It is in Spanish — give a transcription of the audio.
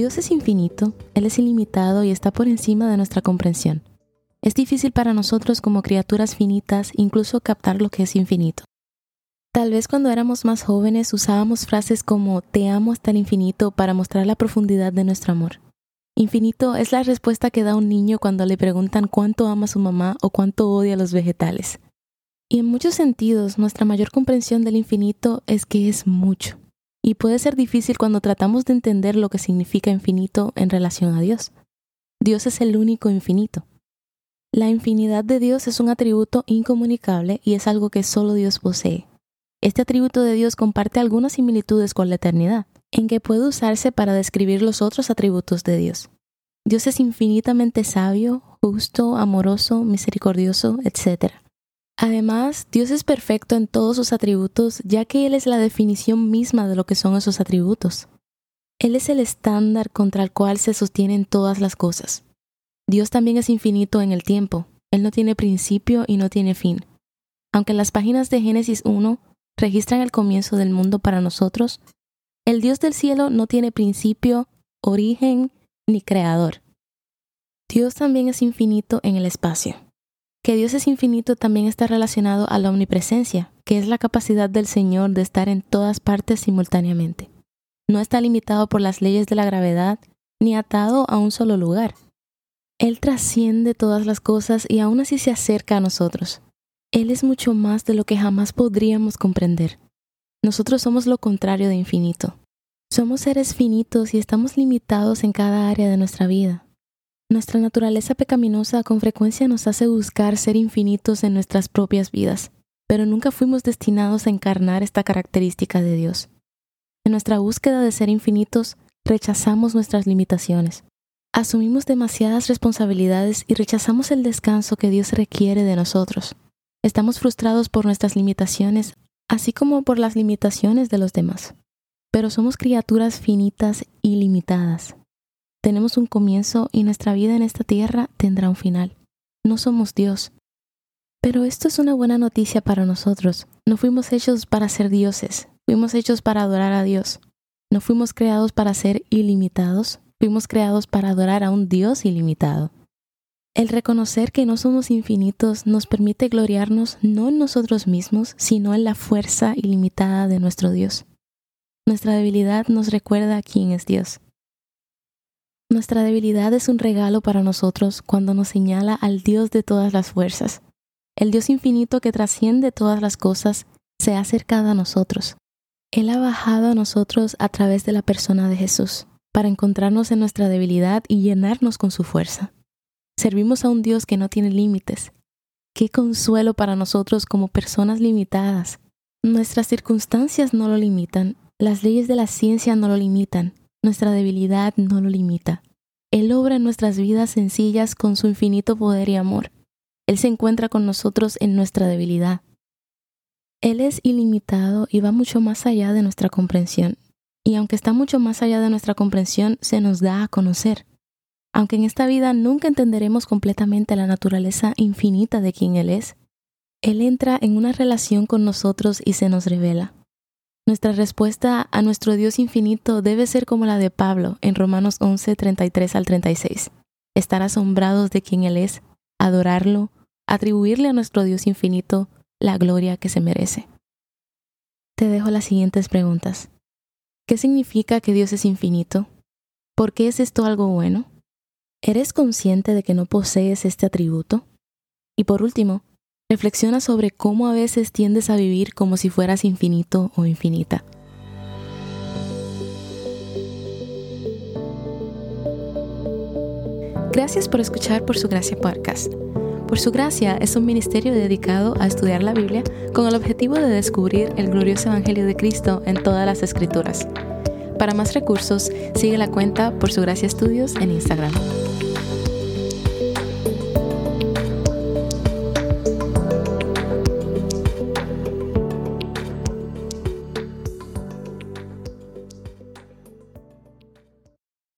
Dios es infinito, Él es ilimitado y está por encima de nuestra comprensión. Es difícil para nosotros como criaturas finitas incluso captar lo que es infinito. Tal vez cuando éramos más jóvenes usábamos frases como te amo hasta el infinito para mostrar la profundidad de nuestro amor. Infinito es la respuesta que da un niño cuando le preguntan cuánto ama a su mamá o cuánto odia a los vegetales. Y en muchos sentidos nuestra mayor comprensión del infinito es que es mucho y puede ser difícil cuando tratamos de entender lo que significa infinito en relación a Dios. Dios es el único infinito. La infinidad de Dios es un atributo incomunicable y es algo que solo Dios posee. Este atributo de Dios comparte algunas similitudes con la eternidad, en que puede usarse para describir los otros atributos de Dios. Dios es infinitamente sabio, justo, amoroso, misericordioso, etc. Además, Dios es perfecto en todos sus atributos, ya que Él es la definición misma de lo que son esos atributos. Él es el estándar contra el cual se sostienen todas las cosas. Dios también es infinito en el tiempo. Él no tiene principio y no tiene fin. Aunque las páginas de Génesis 1 registran el comienzo del mundo para nosotros, el Dios del cielo no tiene principio, origen ni creador. Dios también es infinito en el espacio. Que Dios es infinito también está relacionado a la omnipresencia, que es la capacidad del Señor de estar en todas partes simultáneamente. No está limitado por las leyes de la gravedad ni atado a un solo lugar. Él trasciende todas las cosas y aún así se acerca a nosotros. Él es mucho más de lo que jamás podríamos comprender. Nosotros somos lo contrario de infinito. Somos seres finitos y estamos limitados en cada área de nuestra vida. Nuestra naturaleza pecaminosa con frecuencia nos hace buscar ser infinitos en nuestras propias vidas, pero nunca fuimos destinados a encarnar esta característica de Dios. En nuestra búsqueda de ser infinitos, rechazamos nuestras limitaciones. Asumimos demasiadas responsabilidades y rechazamos el descanso que Dios requiere de nosotros. Estamos frustrados por nuestras limitaciones, así como por las limitaciones de los demás. Pero somos criaturas finitas y limitadas. Tenemos un comienzo y nuestra vida en esta tierra tendrá un final. No somos Dios. Pero esto es una buena noticia para nosotros. No fuimos hechos para ser dioses, fuimos hechos para adorar a Dios. No fuimos creados para ser ilimitados, fuimos creados para adorar a un Dios ilimitado. El reconocer que no somos infinitos nos permite gloriarnos no en nosotros mismos, sino en la fuerza ilimitada de nuestro Dios. Nuestra debilidad nos recuerda quién es Dios. Nuestra debilidad es un regalo para nosotros cuando nos señala al Dios de todas las fuerzas. El Dios infinito que trasciende todas las cosas se ha acercado a nosotros. Él ha bajado a nosotros a través de la persona de Jesús, para encontrarnos en nuestra debilidad y llenarnos con su fuerza. Servimos a un Dios que no tiene límites. Qué consuelo para nosotros como personas limitadas. Nuestras circunstancias no lo limitan, las leyes de la ciencia no lo limitan, nuestra debilidad no lo limita. Él obra en nuestras vidas sencillas con su infinito poder y amor. Él se encuentra con nosotros en nuestra debilidad. Él es ilimitado y va mucho más allá de nuestra comprensión. Y aunque está mucho más allá de nuestra comprensión, se nos da a conocer. Aunque en esta vida nunca entenderemos completamente la naturaleza infinita de quien Él es, Él entra en una relación con nosotros y se nos revela. Nuestra respuesta a nuestro Dios infinito debe ser como la de Pablo en Romanos 11, 33 al 36. Estar asombrados de quien Él es, adorarlo, atribuirle a nuestro Dios infinito la gloria que se merece. Te dejo las siguientes preguntas. ¿Qué significa que Dios es infinito? ¿Por qué es esto algo bueno? ¿Eres consciente de que no posees este atributo? Y por último, Reflexiona sobre cómo a veces tiendes a vivir como si fueras infinito o infinita. Gracias por escuchar Por Su Gracia Podcast. Por Su Gracia es un ministerio dedicado a estudiar la Biblia con el objetivo de descubrir el glorioso Evangelio de Cristo en todas las Escrituras. Para más recursos, sigue la cuenta Por Su Gracia Estudios en Instagram.